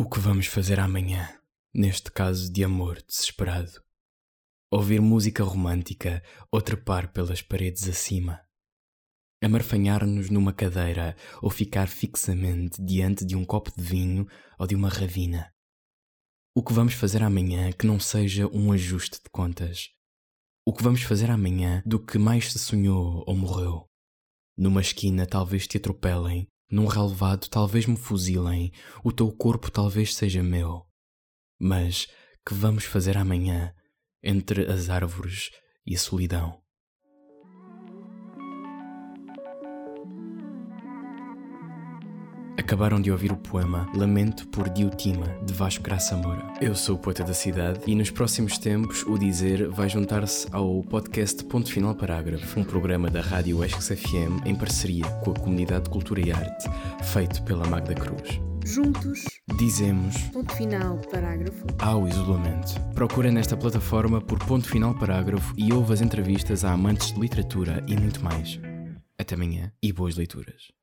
O que vamos fazer amanhã, neste caso de amor desesperado? Ouvir música romântica ou trepar pelas paredes acima? Amarfanhar-nos numa cadeira ou ficar fixamente diante de um copo de vinho ou de uma ravina? O que vamos fazer amanhã que não seja um ajuste de contas? O que vamos fazer amanhã do que mais se sonhou ou morreu? Numa esquina talvez te atropelem num relevado talvez me fuzilem, o teu corpo talvez seja meu. Mas que vamos fazer amanhã entre as árvores e a solidão? Acabaram de ouvir o poema Lamento por Diotima, de Vasco Graça Moura. Eu sou o poeta da cidade e nos próximos tempos o Dizer vai juntar-se ao podcast Ponto Final Parágrafo, um programa da Rádio Esques FM em parceria com a Comunidade de Cultura e Arte, feito pela Magda Cruz. Juntos dizemos ponto final parágrafo ao isolamento. Procura nesta plataforma por ponto final parágrafo e ouve as entrevistas a amantes de literatura e muito mais. Até amanhã e boas leituras.